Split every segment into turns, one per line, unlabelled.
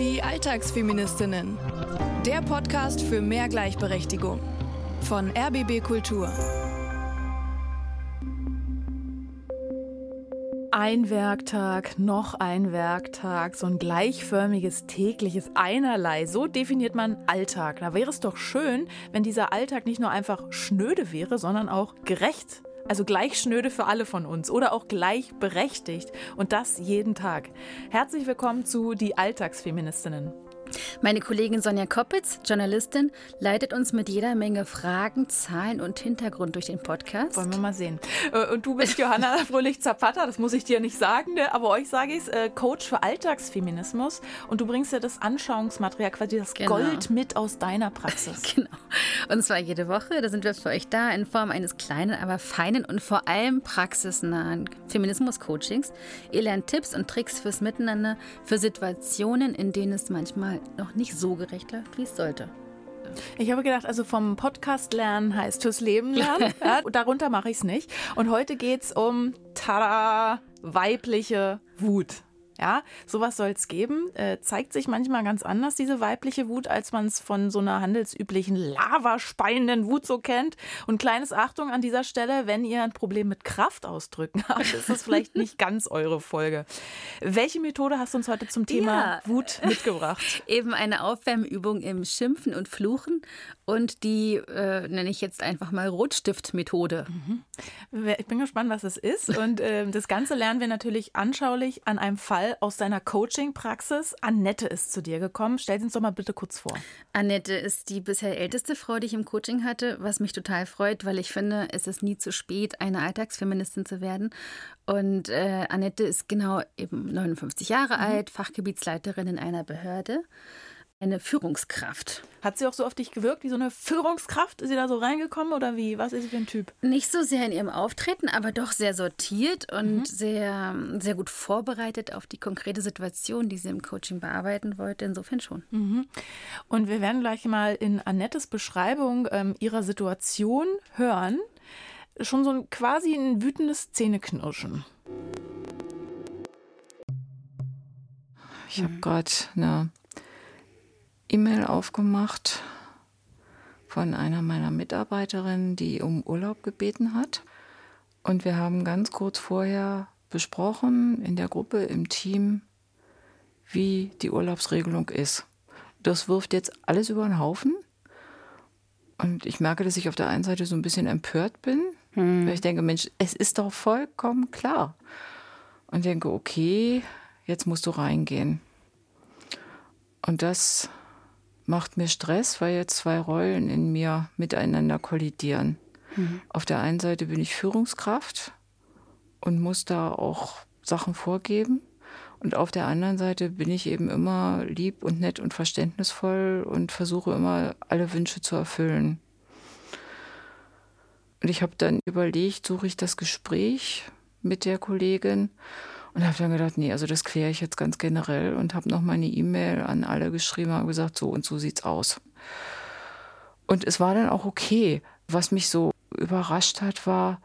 Die Alltagsfeministinnen. Der Podcast für mehr Gleichberechtigung. Von RBB Kultur.
Ein Werktag, noch ein Werktag, so ein gleichförmiges tägliches Einerlei. So definiert man Alltag. Da wäre es doch schön, wenn dieser Alltag nicht nur einfach schnöde wäre, sondern auch gerecht. Also gleich schnöde für alle von uns oder auch gleichberechtigt. Und das jeden Tag. Herzlich willkommen zu Die Alltagsfeministinnen.
Meine Kollegin Sonja Koppitz, Journalistin, leitet uns mit jeder Menge Fragen, Zahlen und Hintergrund durch den Podcast.
Wollen wir mal sehen. Äh, und du bist Johanna Fröhlich-Zapata, das muss ich dir nicht sagen, ne? aber euch sage ich es, äh, Coach für Alltagsfeminismus. Und du bringst ja das Anschauungsmaterial, quasi das genau. Gold mit aus deiner Praxis.
genau. Und zwar jede Woche, da sind wir für euch da in Form eines kleinen, aber feinen und vor allem praxisnahen Feminismus-Coachings. Ihr lernt Tipps und Tricks fürs Miteinander, für Situationen, in denen es manchmal noch nicht so gerecht läuft, wie es sollte.
Ich habe gedacht, also vom Podcast lernen heißt fürs Leben lernen. ja, darunter mache ich es nicht. Und heute geht es um tada, weibliche Wut. Ja, sowas soll es geben. Äh, zeigt sich manchmal ganz anders, diese weibliche Wut, als man es von so einer handelsüblichen lavaspeienden Wut so kennt. Und kleines Achtung an dieser Stelle, wenn ihr ein Problem mit Kraftausdrücken habt, ist das vielleicht nicht ganz eure Folge. Welche Methode hast du uns heute zum Thema ja. Wut mitgebracht?
Eben eine Aufwärmübung im Schimpfen und Fluchen und die äh, nenne ich jetzt einfach mal Rotstiftmethode.
Mhm. Ich bin gespannt, was es ist. Und äh, das Ganze lernen wir natürlich anschaulich an einem Fall aus deiner Coaching-Praxis. Annette ist zu dir gekommen. Stell sie uns doch mal bitte kurz vor.
Annette ist die bisher älteste Frau, die ich im Coaching hatte, was mich total freut, weil ich finde, es ist nie zu spät, eine Alltagsfeministin zu werden. Und äh, Annette ist genau eben 59 Jahre mhm. alt, Fachgebietsleiterin in einer Behörde eine Führungskraft.
Hat sie auch so auf dich gewirkt wie so eine Führungskraft? Ist sie da so reingekommen oder wie? Was ist sie für ein Typ?
Nicht so sehr in ihrem Auftreten, aber doch sehr sortiert und mhm. sehr, sehr gut vorbereitet auf die konkrete Situation, die sie im Coaching bearbeiten wollte. Insofern schon.
Mhm. Und wir werden gleich mal in Annettes Beschreibung ähm, ihrer Situation hören. Schon so ein quasi ein wütendes Zähneknirschen.
Ich habe gerade eine E-Mail aufgemacht von einer meiner Mitarbeiterinnen, die um Urlaub gebeten hat. Und wir haben ganz kurz vorher besprochen in der Gruppe, im Team, wie die Urlaubsregelung ist. Das wirft jetzt alles über den Haufen. Und ich merke, dass ich auf der einen Seite so ein bisschen empört bin, hm. weil ich denke, Mensch, es ist doch vollkommen klar. Und denke, okay, jetzt musst du reingehen. Und das macht mir Stress, weil jetzt zwei Rollen in mir miteinander kollidieren. Mhm. Auf der einen Seite bin ich Führungskraft und muss da auch Sachen vorgeben. Und auf der anderen Seite bin ich eben immer lieb und nett und verständnisvoll und versuche immer alle Wünsche zu erfüllen. Und ich habe dann überlegt, suche ich das Gespräch mit der Kollegin und habe dann gedacht, nee, also das kläre ich jetzt ganz generell und habe noch meine E-Mail an alle geschrieben und gesagt, so und so sieht's aus. Und es war dann auch okay. Was mich so überrascht hat, war,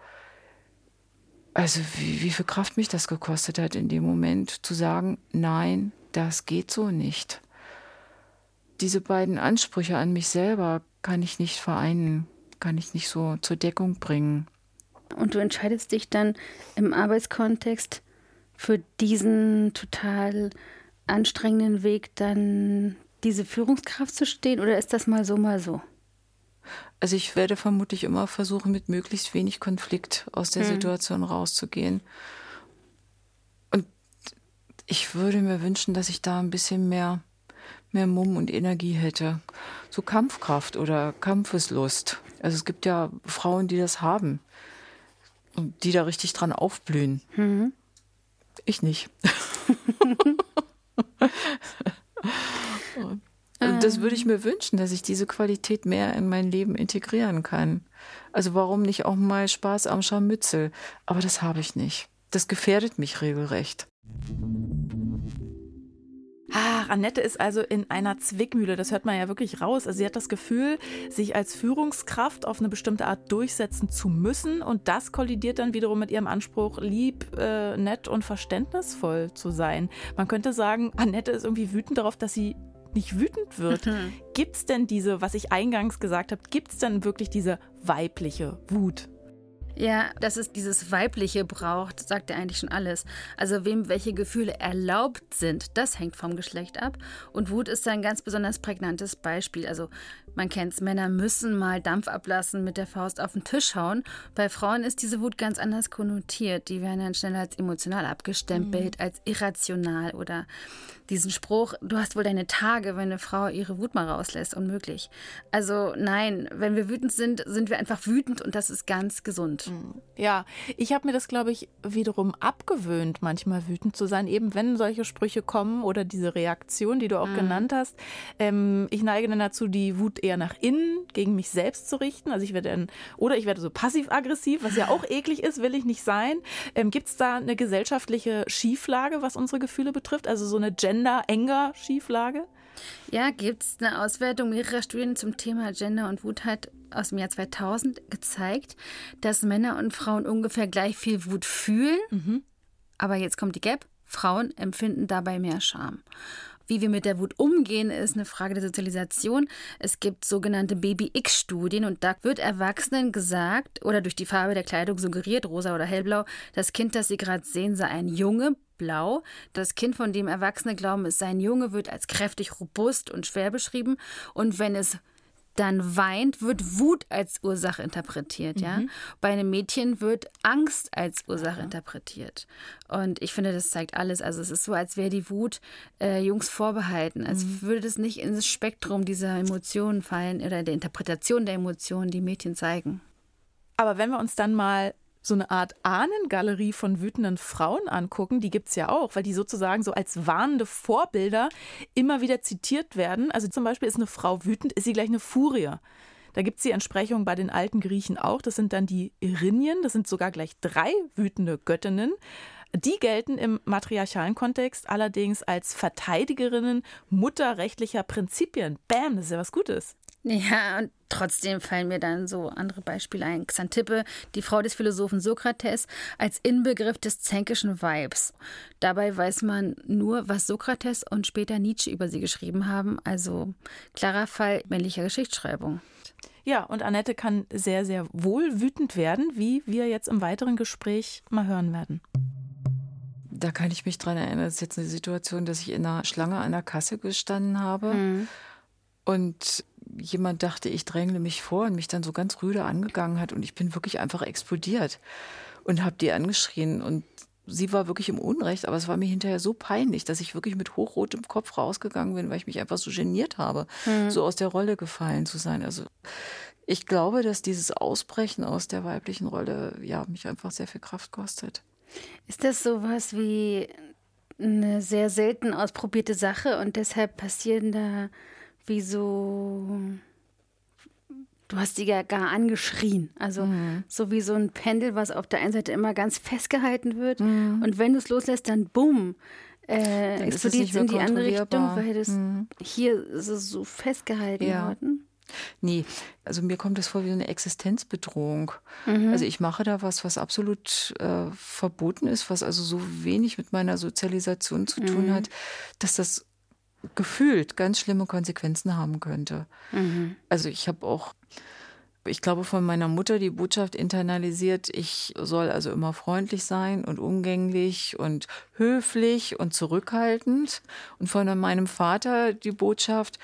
also wie, wie viel Kraft mich das gekostet hat in dem Moment zu sagen, nein, das geht so nicht. Diese beiden Ansprüche an mich selber kann ich nicht vereinen, kann ich nicht so zur Deckung bringen.
Und du entscheidest dich dann im Arbeitskontext für diesen total anstrengenden Weg dann diese Führungskraft zu stehen oder ist das mal so, mal so?
Also ich werde vermutlich immer versuchen, mit möglichst wenig Konflikt aus der hm. Situation rauszugehen. Und ich würde mir wünschen, dass ich da ein bisschen mehr, mehr Mumm und Energie hätte. So Kampfkraft oder Kampfeslust. Also es gibt ja Frauen, die das haben und die da richtig dran aufblühen. Mhm. Ich nicht. und das würde ich mir wünschen, dass ich diese Qualität mehr in mein Leben integrieren kann. Also warum nicht auch mal Spaß am Scharmützel? Aber das habe ich nicht. Das gefährdet mich regelrecht.
Ach, Annette ist also in einer Zwickmühle. Das hört man ja wirklich raus. Also sie hat das Gefühl, sich als Führungskraft auf eine bestimmte Art durchsetzen zu müssen. Und das kollidiert dann wiederum mit ihrem Anspruch, lieb, äh, nett und verständnisvoll zu sein. Man könnte sagen, Annette ist irgendwie wütend darauf, dass sie nicht wütend wird. Mhm. Gibt es denn diese, was ich eingangs gesagt habe, gibt es denn wirklich diese weibliche Wut?
Ja, dass es dieses Weibliche braucht, sagt ja eigentlich schon alles. Also wem welche Gefühle erlaubt sind, das hängt vom Geschlecht ab. Und Wut ist ein ganz besonders prägnantes Beispiel. Also man kennt es, Männer müssen mal Dampf ablassen, mit der Faust auf den Tisch hauen. Bei Frauen ist diese Wut ganz anders konnotiert. Die werden dann schneller als emotional abgestempelt, mhm. als irrational oder diesen Spruch, du hast wohl deine Tage, wenn eine Frau ihre Wut mal rauslässt, unmöglich. Also nein, wenn wir wütend sind, sind wir einfach wütend und das ist ganz gesund. Mhm.
Ja, ich habe mir das, glaube ich, wiederum abgewöhnt, manchmal wütend zu sein, eben wenn solche Sprüche kommen oder diese Reaktion, die du auch mhm. genannt hast. Ähm, ich neige dann dazu, die Wut eher nach innen gegen mich selbst zu richten. Also ich werde dann, oder ich werde so passiv-aggressiv, was ja auch eklig ist, will ich nicht sein. Ähm, Gibt es da eine gesellschaftliche Schieflage, was unsere Gefühle betrifft? Also so eine Gender-Enger-Schieflage?
Ja, gibt es eine Auswertung mehrerer Studien zum Thema Gender und Wut hat aus dem Jahr 2000 gezeigt, dass Männer und Frauen ungefähr gleich viel Wut fühlen. Mhm. Aber jetzt kommt die Gap. Frauen empfinden dabei mehr Scham. Wie wir mit der Wut umgehen, ist eine Frage der Sozialisation. Es gibt sogenannte Baby-X-Studien und da wird Erwachsenen gesagt oder durch die Farbe der Kleidung suggeriert, rosa oder hellblau, das Kind, das sie gerade sehen, sei ein Junge, blau. Das Kind, von dem Erwachsene glauben, es sei ein Junge, wird als kräftig, robust und schwer beschrieben. Und wenn es dann weint, wird Wut als Ursache interpretiert, ja. Mhm. Bei einem Mädchen wird Angst als Ursache ja. interpretiert. Und ich finde, das zeigt alles. Also es ist so, als wäre die Wut äh, Jungs vorbehalten, als mhm. würde es nicht ins Spektrum dieser Emotionen fallen oder der Interpretation der Emotionen, die Mädchen zeigen.
Aber wenn wir uns dann mal so eine Art Ahnengalerie von wütenden Frauen angucken, die gibt es ja auch, weil die sozusagen so als warnende Vorbilder immer wieder zitiert werden. Also zum Beispiel ist eine Frau wütend, ist sie gleich eine Furie. Da gibt es die Entsprechung bei den alten Griechen auch. Das sind dann die Erinien, das sind sogar gleich drei wütende Göttinnen. Die gelten im matriarchalen Kontext allerdings als Verteidigerinnen mutterrechtlicher Prinzipien. Bam, das ist ja was Gutes.
Ja, und trotzdem fallen mir dann so andere Beispiele ein. Xantippe, die Frau des Philosophen Sokrates, als Inbegriff des zänkischen Vibes. Dabei weiß man nur, was Sokrates und später Nietzsche über sie geschrieben haben. Also klarer Fall männlicher Geschichtsschreibung.
Ja, und Annette kann sehr, sehr wohl wütend werden, wie wir jetzt im weiteren Gespräch mal hören werden.
Da kann ich mich dran erinnern, das ist jetzt eine Situation, dass ich in einer Schlange an der Kasse gestanden habe. Mhm. Und jemand dachte, ich drängle mich vor und mich dann so ganz rüde angegangen hat und ich bin wirklich einfach explodiert und habe die angeschrien und sie war wirklich im Unrecht, aber es war mir hinterher so peinlich, dass ich wirklich mit hochrotem Kopf rausgegangen bin, weil ich mich einfach so geniert habe, mhm. so aus der Rolle gefallen zu sein. Also ich glaube, dass dieses Ausbrechen aus der weiblichen Rolle ja mich einfach sehr viel Kraft kostet.
Ist das sowas wie eine sehr selten ausprobierte Sache und deshalb passieren da wie so. Du hast sie ja gar angeschrien. Also mhm. so wie so ein Pendel, was auf der einen Seite immer ganz festgehalten wird. Mhm. Und wenn du es loslässt, dann bumm, äh, explodiert es in die andere Richtung, weil das mhm. hier so, so festgehalten ja. worden.
Nee, also mir kommt das vor wie eine Existenzbedrohung. Mhm. Also ich mache da was, was absolut äh, verboten ist, was also so wenig mit meiner Sozialisation zu tun mhm. hat, dass das gefühlt ganz schlimme Konsequenzen haben könnte. Mhm. Also ich habe auch, ich glaube, von meiner Mutter die Botschaft internalisiert, ich soll also immer freundlich sein und umgänglich und höflich und zurückhaltend. Und von meinem Vater die Botschaft,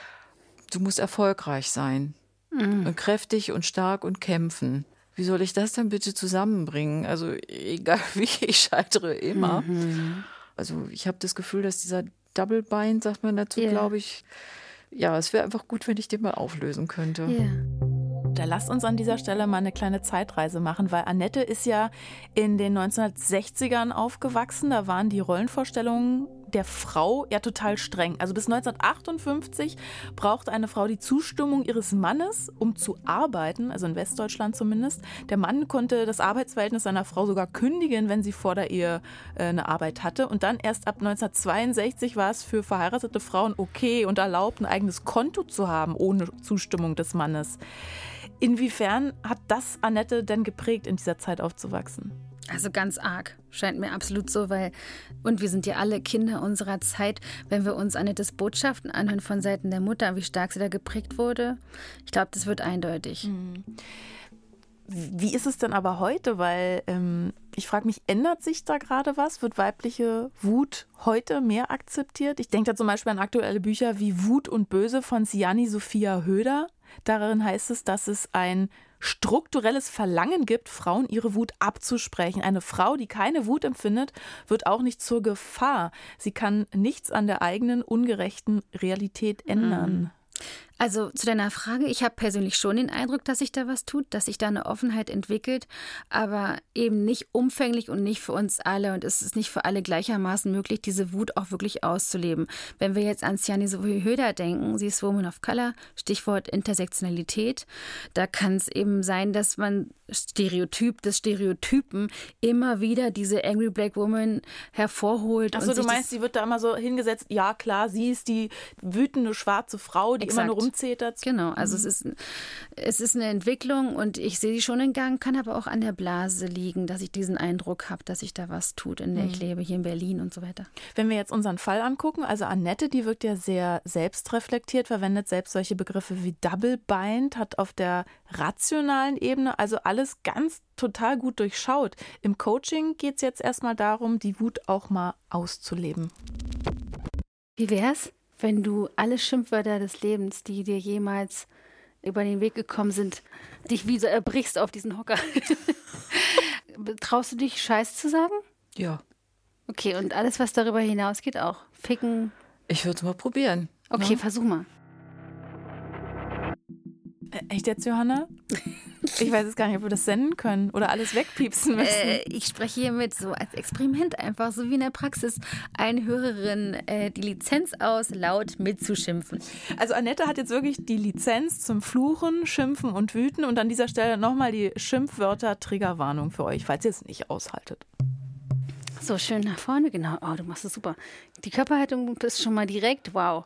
du musst erfolgreich sein mhm. und kräftig und stark und kämpfen. Wie soll ich das dann bitte zusammenbringen? Also egal wie, ich scheitere immer. Mhm. Also ich habe das Gefühl, dass dieser Double Bind, sagt man dazu, yeah. glaube ich. Ja, es wäre einfach gut, wenn ich den mal auflösen könnte.
Yeah. Da lasst uns an dieser Stelle mal eine kleine Zeitreise machen, weil Annette ist ja in den 1960ern aufgewachsen. Da waren die Rollenvorstellungen der Frau ja total streng. Also bis 1958 brauchte eine Frau die Zustimmung ihres Mannes, um zu arbeiten, also in Westdeutschland zumindest. Der Mann konnte das Arbeitsverhältnis seiner Frau sogar kündigen, wenn sie vor der Ehe äh, eine Arbeit hatte. Und dann erst ab 1962 war es für verheiratete Frauen okay und erlaubt, ein eigenes Konto zu haben, ohne Zustimmung des Mannes. Inwiefern hat das Annette denn geprägt, in dieser Zeit aufzuwachsen?
Also ganz arg, scheint mir absolut so, weil, und wir sind ja alle Kinder unserer Zeit, wenn wir uns Annettes Botschaften anhören von Seiten der Mutter, wie stark sie da geprägt wurde, ich glaube, das wird eindeutig.
Mhm. Wie ist es denn aber heute? Weil ähm, ich frage mich, ändert sich da gerade was? Wird weibliche Wut heute mehr akzeptiert? Ich denke da zum Beispiel an aktuelle Bücher wie Wut und Böse von Siani Sophia Höder. Darin heißt es, dass es ein strukturelles Verlangen gibt, Frauen ihre Wut abzusprechen. Eine Frau, die keine Wut empfindet, wird auch nicht zur Gefahr. Sie kann nichts an der eigenen ungerechten Realität ändern. Mhm.
Also zu deiner Frage, ich habe persönlich schon den Eindruck, dass sich da was tut, dass sich da eine Offenheit entwickelt, aber eben nicht umfänglich und nicht für uns alle. Und es ist nicht für alle gleichermaßen möglich, diese Wut auch wirklich auszuleben. Wenn wir jetzt an Siani Höder denken, sie ist Woman of Color, Stichwort Intersektionalität, da kann es eben sein, dass man Stereotyp des Stereotypen immer wieder diese Angry Black Woman hervorholt.
Achso, du meinst, sie wird da immer so hingesetzt, ja klar, sie ist die wütende schwarze Frau, die Exakt. immer nur rumzetert.
Genau, also mhm. es, ist, es ist eine Entwicklung und ich sehe sie schon in Gang, kann aber auch an der Blase liegen, dass ich diesen Eindruck habe, dass sich da was tut, in der mhm. ich lebe, hier in Berlin und so weiter.
Wenn wir jetzt unseren Fall angucken, also Annette, die wirkt ja sehr selbstreflektiert, verwendet selbst solche Begriffe wie Double Bind, hat auf der rationalen Ebene also alles ganz total gut durchschaut. Im Coaching geht es jetzt erstmal darum, die Wut auch mal auszuleben.
Wie wär's, wenn du alle Schimpfwörter des Lebens, die dir jemals über den Weg gekommen sind, dich wie so erbrichst auf diesen Hocker? Traust du dich, Scheiß zu sagen?
Ja.
Okay, und alles, was darüber hinausgeht, auch? Ficken?
Ich würde es mal probieren.
Okay, ja? Ne? versuch mal.
Echt jetzt, Johanna? Ich weiß jetzt gar nicht, ob wir das senden können oder alles wegpiepsen müssen. Äh,
ich spreche hiermit so als Experiment einfach, so wie in der Praxis, eine Hörerin äh, die Lizenz aus, laut mitzuschimpfen.
Also Annette hat jetzt wirklich die Lizenz zum Fluchen, Schimpfen und Wüten und an dieser Stelle nochmal die Schimpfwörter-Triggerwarnung für euch, falls ihr es nicht aushaltet.
So, schön nach vorne, genau. Oh, du machst es super. Die Körperhaltung ist schon mal direkt, wow.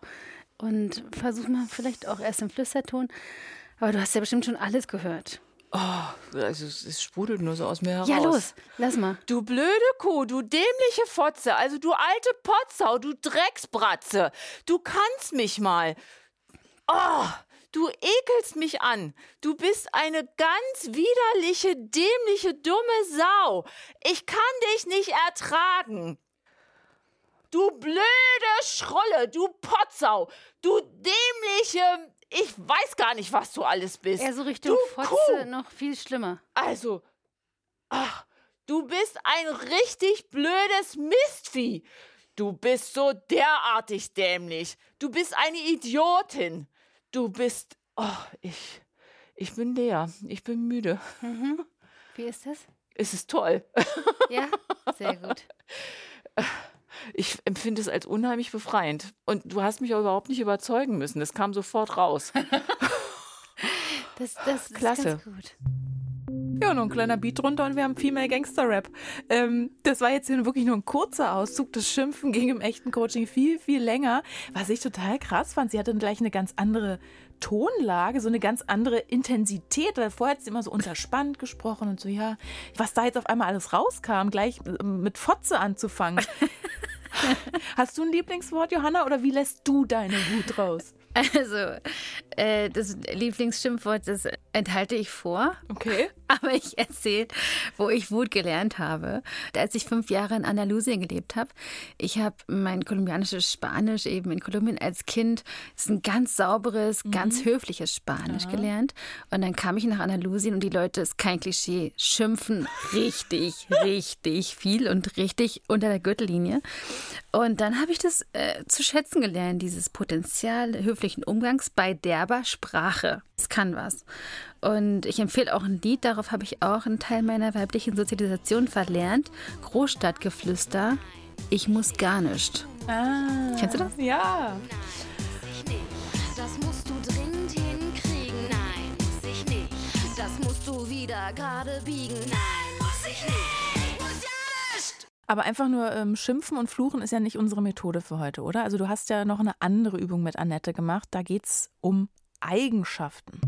Und versuch mal vielleicht auch erst im Flüsterton. Aber du hast ja bestimmt schon alles gehört.
Oh, also es sprudelt nur so aus mir heraus.
Ja, los, lass mal.
Du blöde Kuh, du dämliche Fotze, also du alte Potzau, du Drecksbratze. Du kannst mich mal. Oh, du ekelst mich an. Du bist eine ganz widerliche, dämliche, dumme Sau. Ich kann dich nicht ertragen. Du blöde Schrolle, du Potzau, du dämliche, ich weiß gar nicht, was du alles bist.
Er so Richtung du Fotze Kuh. noch viel schlimmer.
Also, ach, du bist ein richtig blödes Mistvieh. Du bist so derartig dämlich. Du bist eine Idiotin. Du bist. Oh, ich. Ich bin leer. Ich bin müde.
Mhm. Wie ist das?
Es ist toll.
Ja, sehr gut.
ich empfinde es als unheimlich befreiend. Und du hast mich auch überhaupt nicht überzeugen müssen. Das kam sofort raus.
das, das Klasse. ist ganz gut.
Ja, nur ein kleiner Beat drunter und wir haben Female Gangster Rap. Ähm, das war jetzt hier wirklich nur ein kurzer Auszug. Das Schimpfen ging im echten Coaching viel, viel länger. Was ich total krass fand, sie hatte gleich eine ganz andere Tonlage, so eine ganz andere Intensität. Weil vorher hat sie immer so unterspannt gesprochen und so, ja, was da jetzt auf einmal alles rauskam, gleich mit Fotze anzufangen. Hast du ein Lieblingswort, Johanna, oder wie lässt du deine Wut raus?
Also, äh, das Lieblingsschimpfwort, das enthalte ich vor.
Okay.
Aber ich erzähle, wo ich Wut gelernt habe. Als ich fünf Jahre in Andalusien gelebt habe, ich habe mein kolumbianisches Spanisch eben in Kolumbien als Kind, das ist ein ganz sauberes, mhm. ganz höfliches Spanisch Aha. gelernt. Und dann kam ich nach Andalusien und die Leute, ist kein Klischee, schimpfen richtig, richtig viel und richtig unter der Gürtellinie. Und dann habe ich das äh, zu schätzen gelernt, dieses Potenzial höflichen Umgangs bei derber Sprache. Es kann was. Und ich empfehle auch ein Lied, darauf habe ich auch einen Teil meiner weiblichen Sozialisation verlernt. Großstadtgeflüster. Ich muss gar nicht.
Ah.
Kennst du das?
Ja.
Das musst du dringend hinkriegen. Nein, muss ich nicht. Das musst du wieder gerade biegen. Nein, muss ich nicht.
Aber einfach nur ähm, schimpfen und fluchen ist ja nicht unsere Methode für heute, oder? Also du hast ja noch eine andere Übung mit Annette gemacht. Da geht es um Eigenschaften.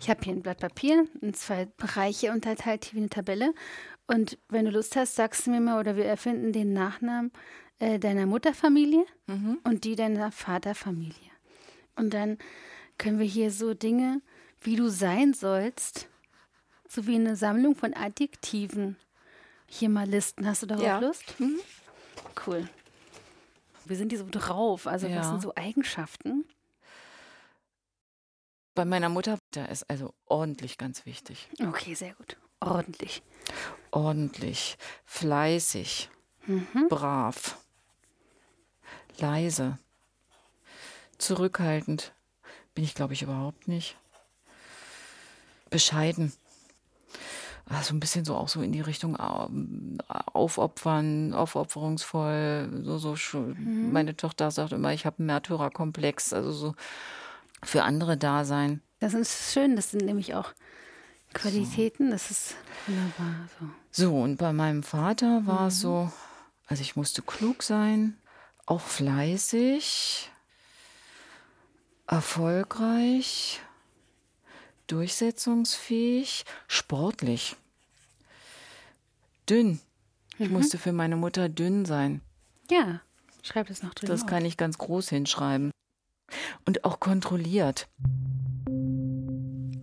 Ich habe hier ein Blatt Papier in zwei Bereiche unterteilt, hier wie eine Tabelle. Und wenn du Lust hast, sagst du mir mal, oder wir erfinden den Nachnamen äh, deiner Mutterfamilie und die deiner Vaterfamilie. Und dann können wir hier so Dinge, wie du sein sollst, sowie eine Sammlung von Adjektiven hier mal listen. Hast du darauf
Ja.
Lust? Cool. Wir sind hier so drauf. Also was
Ja.
sind so Eigenschaften?
Bei meiner Mutter, da ist also ordentlich ganz wichtig.
Okay, sehr gut. Ordentlich.
Ordentlich, fleißig, brav, leise, zurückhaltend. Bin ich, glaube ich, überhaupt nicht. Bescheiden. Ah, So ein bisschen so auch so in die Richtung ähm, aufopfern, aufopferungsvoll. So, so schon. Meine Tochter sagt immer, ich habe einen Märtyrerkomplex. Also so für andere da sein.
Das ist schön, das sind nämlich auch Qualitäten, das ist wunderbar. So.
So, und bei meinem Vater war es so, also ich musste klug sein, auch fleißig, erfolgreich, durchsetzungsfähig, sportlich, dünn. Ich musste für meine Mutter dünn sein.
Ja, schreib das noch drin.
Das kann ich ganz groß hinschreiben. Und auch kontrolliert.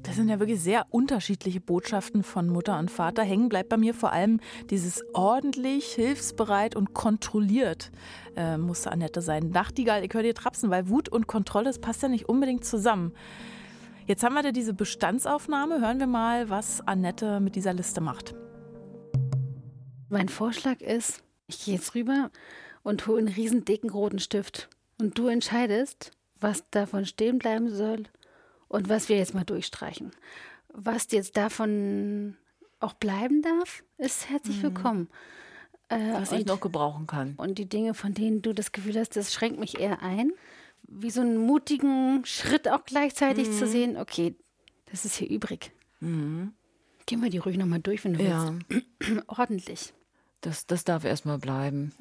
Das sind ja wirklich sehr unterschiedliche Botschaften von Mutter und Vater. Hängen bleibt bei mir vor allem dieses ordentlich, hilfsbereit und kontrolliert äh, musste Annette sein. Nachtigall, ich höre dir trapsen, weil Wut und Kontrolle, das passt ja nicht unbedingt zusammen. Jetzt haben wir da diese Bestandsaufnahme. Hören wir mal, was Annette mit dieser Liste macht.
Mein Vorschlag ist, ich gehe jetzt rüber und hole einen riesen dicken roten Stift. Und du entscheidest, was davon stehen bleiben soll und was wir jetzt mal durchstreichen. Was jetzt davon auch bleiben darf, ist herzlich willkommen. Äh,
Was ich noch gebrauchen kann.
Und die Dinge, von denen du das Gefühl hast, das schränkt mich eher ein, wie so einen mutigen Schritt auch gleichzeitig zu sehen, okay, das ist hier übrig. Gehen wir die ruhig nochmal durch, wenn du
Ja.
willst. Ordentlich.
Das, das darf erstmal bleiben.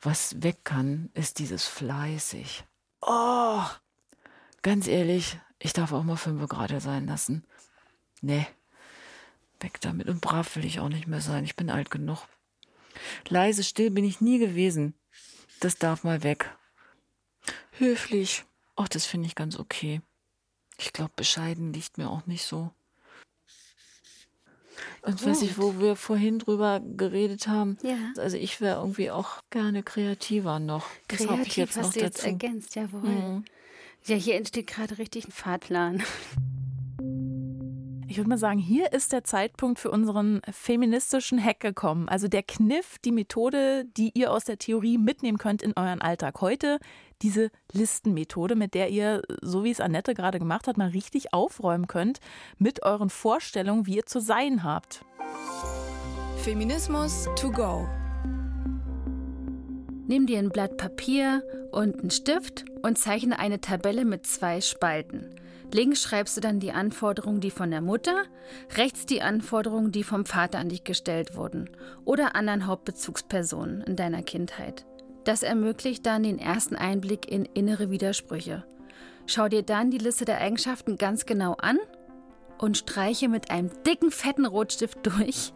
Was weg kann, ist dieses fleißig. Oh, ganz ehrlich, ich darf auch mal fünf gerade sein lassen. Nee, weg damit. Und brav will ich auch nicht mehr sein. Ich bin alt genug. Leise, still bin ich nie gewesen. Das darf mal weg. Höflich, ach, das finde ich ganz okay. Ich glaube, bescheiden liegt mir auch nicht so. Und weiß ich, wo wir vorhin drüber geredet haben,
Ja.
also ich wäre irgendwie auch gerne kreativer noch. Das habe ich
Kreativ
jetzt
hast
noch
du jetzt
dazu.
ergänzt, jawohl.
Mhm.
Ja, hier entsteht gerade richtig ein Fahrplan.
Ich würde mal sagen, hier ist der Zeitpunkt für unseren feministischen Hack gekommen. Also der Kniff, die Methode, die ihr aus der Theorie mitnehmen könnt in euren Alltag. Heute diese Listenmethode, mit der ihr, so wie es Annette gerade gemacht hat, mal richtig aufräumen könnt mit euren Vorstellungen, wie ihr zu sein habt.
Feminismus to go.
Nimm dir ein Blatt Papier und einen Stift und zeichne eine Tabelle mit zwei Spalten. Links schreibst du dann die Anforderungen, die von der Mutter, rechts die Anforderungen, die vom Vater an dich gestellt wurden oder anderen Hauptbezugspersonen in deiner Kindheit. Das ermöglicht dann den ersten Einblick in innere Widersprüche. Schau dir dann die Liste der Eigenschaften ganz genau an und streiche mit einem dicken, fetten Rotstift durch,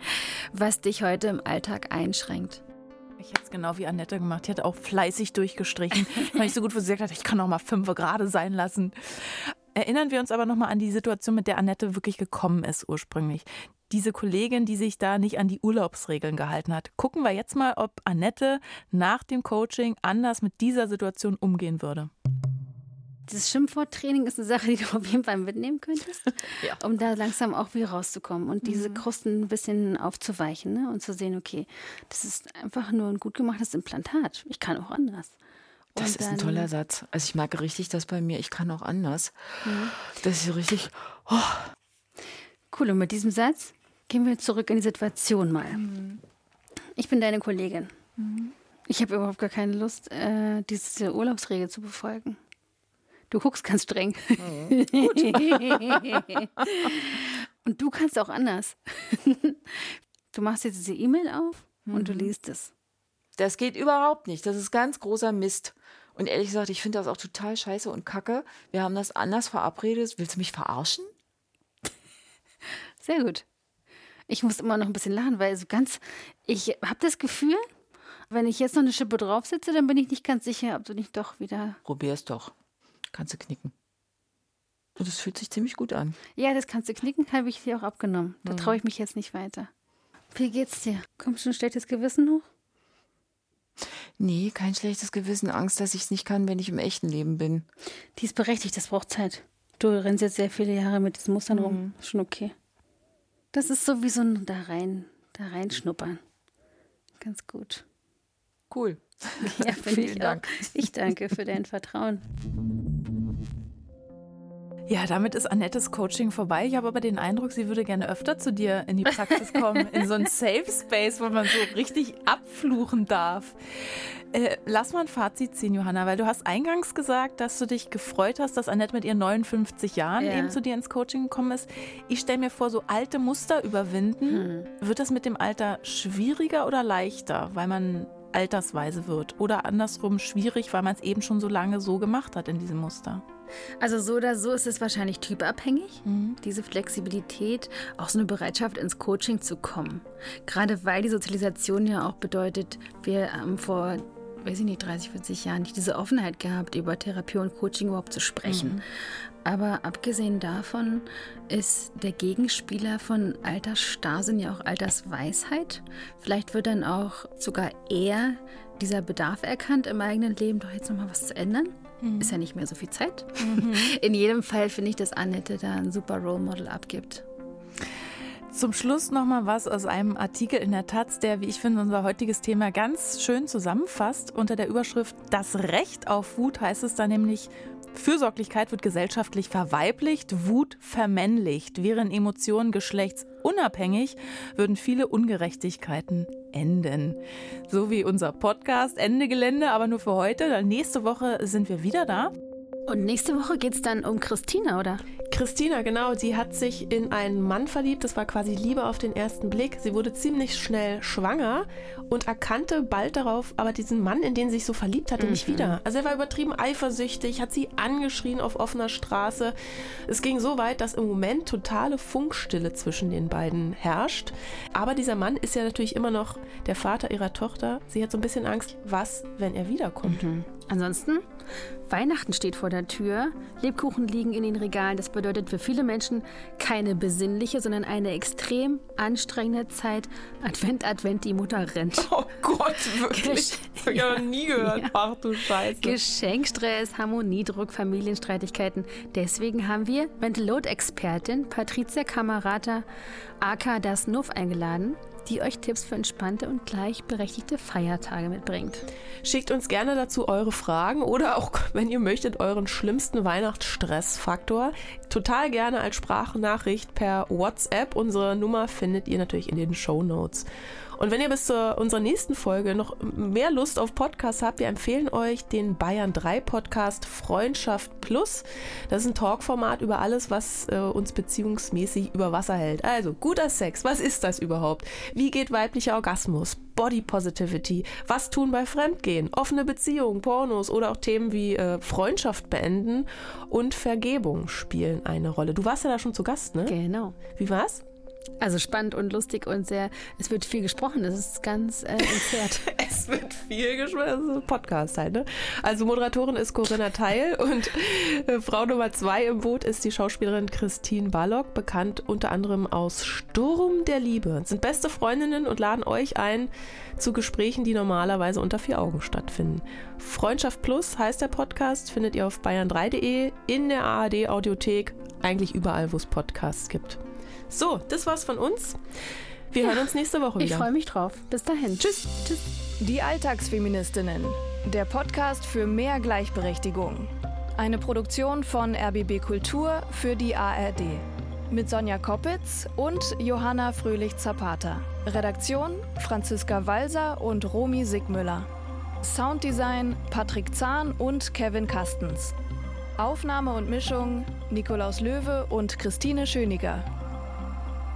was dich heute im Alltag einschränkt.
Ich hätte es genau wie Annette gemacht. Die hat auch fleißig durchgestrichen, weil ich so gut wo sie gesagt hat, ich kann auch mal fünf gerade sein lassen. Erinnern wir uns aber nochmal an die Situation, mit der Annette wirklich gekommen ist ursprünglich. Diese Kollegin, die sich da nicht an die Urlaubsregeln gehalten hat. Gucken wir jetzt mal, ob Annette nach dem Coaching anders mit dieser Situation umgehen würde.
Das Schimpfworttraining ist eine Sache, die du auf jeden Fall mitnehmen könntest,
Ja.
um da langsam auch wieder rauszukommen und diese
Mhm.
Krusten ein bisschen aufzuweichen ne? und zu sehen, okay, das ist einfach nur ein gut gemachtes Implantat. Ich kann auch anders.
Das ist ein toller Satz. Also ich mag richtig das bei mir. Ich kann auch anders.
Mhm.
Das ist richtig.
Cool, und mit diesem Satz gehen wir zurück in die Situation mal.
Mhm.
Ich bin deine Kollegin. Ich habe überhaupt gar keine Lust, äh, diese Urlaubsregel zu befolgen. Du guckst ganz streng. Mhm. und du kannst auch anders. du machst jetzt diese E-Mail auf mhm. und du mhm. liest es.
Das geht überhaupt nicht. Das ist ganz großer Mist. Und ehrlich gesagt, ich finde das auch total scheiße und kacke. Wir haben das anders verabredet. Willst du mich verarschen?
Sehr gut. Ich muss immer noch ein bisschen lachen, weil so ganz, ich habe das Gefühl, wenn ich jetzt noch eine Schippe draufsetze, dann bin ich nicht ganz sicher, ob du nicht doch wieder.
Probier's doch. Kannst du knicken. Und es fühlt sich ziemlich gut an.
Ja, das kannst du knicken, habe ich dir auch abgenommen. Da mhm. traue ich mich jetzt nicht weiter. Wie geht's dir? Kommt schon ein schlechtes Gewissen hoch?
Nee, kein schlechtes Gewissen. Angst, dass ich es nicht kann, wenn ich im echten Leben bin.
Die ist berechtigt, das braucht Zeit. Du rennst jetzt sehr viele Jahre mit diesen Mustern mhm. rum. Schon okay. Das ist so wie so ein da rein, da reinschnuppern. Ganz gut.
Cool.
Ja, Vielen ich Dank. Auch. Ich danke für dein Vertrauen.
Ja, damit ist Annettes Coaching vorbei. Ich habe aber den Eindruck, sie würde gerne öfter zu dir in die Praxis kommen, in so ein Safe Space, wo man so richtig abfluchen darf. Äh, lass mal ein Fazit ziehen, Johanna, weil du hast eingangs gesagt, dass du dich gefreut hast, dass Annette mit ihren 59 Jahren ja. eben zu dir ins Coaching gekommen ist. Ich stelle mir vor, so alte Muster überwinden. Hm. Wird das mit dem Alter schwieriger oder leichter, weil man altersweise wird? Oder andersrum schwierig, weil man es eben schon so lange so gemacht hat in diesem Muster?
Also so oder so ist es wahrscheinlich typabhängig, mhm. diese Flexibilität, auch so eine Bereitschaft ins Coaching zu kommen. Gerade weil die Sozialisation ja auch bedeutet, wir haben vor, weiß ich nicht, 30, 40 Jahren nicht diese Offenheit gehabt, über Therapie und Coaching überhaupt zu sprechen. Mhm. Aber abgesehen davon ist der Gegenspieler von Altersstarrsinn ja auch Altersweisheit. Vielleicht wird dann auch sogar eher dieser Bedarf erkannt im eigenen Leben, doch jetzt nochmal was zu ändern. Mhm. Ist ja nicht mehr so viel Zeit. Mhm. In jedem Fall finde ich, dass Annette da ein super Role Model abgibt.
Zum Schluss noch mal was aus einem Artikel in der Taz, der, wie ich finde, unser heutiges Thema ganz schön zusammenfasst. Unter der Überschrift Das Recht auf Wut heißt es da nämlich, Fürsorglichkeit wird gesellschaftlich verweiblicht, Wut vermännlicht. Wären Emotionen geschlechtsunabhängig, würden viele Ungerechtigkeiten enden. So wie unser Podcast Ende Gelände, aber nur für heute. Nächste Woche sind wir wieder da.
Und nächste Woche geht es dann um Christina, oder?
Christina, genau, sie hat sich in einen Mann verliebt. Das war quasi Liebe auf den ersten Blick. Sie wurde ziemlich schnell schwanger und erkannte bald darauf aber diesen Mann, in den sie sich so verliebt hatte, mhm. nicht wieder. Also er war übertrieben eifersüchtig, hat sie angeschrien auf offener Straße. Es ging so weit, dass im Moment totale Funkstille zwischen den beiden herrscht. Aber dieser Mann ist ja natürlich immer noch der Vater ihrer Tochter. Sie hat so ein bisschen Angst, was, wenn er wiederkommt.
Mhm. Ansonsten, Weihnachten steht vor der Tür, Lebkuchen liegen in den Regalen. Das bedeutet für viele Menschen keine besinnliche, sondern eine extrem anstrengende Zeit. Advent, Advent, die Mutter rennt.
Oh Gott, wirklich? das habe ich ja noch nie gehört. Ja. Ach du Scheiße.
Geschenkstress, Harmoniedruck, Familienstreitigkeiten. Deswegen haben wir Mental Load Expertin Patricia Kamerata aka Das Nuff eingeladen die euch Tipps für entspannte und gleichberechtigte Feiertage mitbringt.
Schickt uns gerne dazu eure Fragen oder auch, wenn ihr möchtet, euren schlimmsten Weihnachtsstressfaktor. Total gerne als Sprachnachricht per WhatsApp. Unsere Nummer findet ihr natürlich in den Show Notes. Und wenn ihr bis zu unserer nächsten Folge noch mehr Lust auf Podcasts habt, wir empfehlen euch den Bayern 3 Podcast Freundschaft Plus. Das ist ein Talkformat über alles, was äh, uns beziehungsmäßig über Wasser hält. Also guter Sex, was ist das überhaupt? Wie geht weiblicher Orgasmus? Body Positivity, was tun bei Fremdgehen, offene Beziehungen, Pornos oder auch Themen wie äh, Freundschaft beenden und Vergebung spielen eine Rolle. Du warst ja da schon zu Gast, ne?
Genau.
Wie war's?
Also spannend und lustig und sehr, es wird viel gesprochen, das ist ganz äh, entzerrt.
es wird viel gesprochen, das ist ein Podcast halt, ne? Also Moderatorin ist Corinna Teil und äh, Frau Nummer zwei im Boot ist die Schauspielerin Christine Ballock, bekannt unter anderem aus Sturm der Liebe. Sind beste Freundinnen und laden euch ein zu Gesprächen, die normalerweise unter vier Augen stattfinden. Freundschaft Plus heißt der Podcast, findet ihr auf bayern3.de, in der ARD Audiothek, eigentlich überall, wo es Podcasts gibt. So, das war's von uns. Wir ja, hören uns nächste Woche wieder.
Ich freue mich drauf. Bis dahin.
Tschüss. Tschüss.
Die Alltagsfeministinnen. Der Podcast für mehr Gleichberechtigung. Eine Produktion von RBB Kultur für die ARD. Mit Sonja Koppitz und Johanna Fröhlich-Zapata. Redaktion Franziska Walser und Romy Sigmüller. Sounddesign Patrick Zahn und Kevin Kastens. Aufnahme und Mischung Nikolaus Löwe und Christine Schöniger.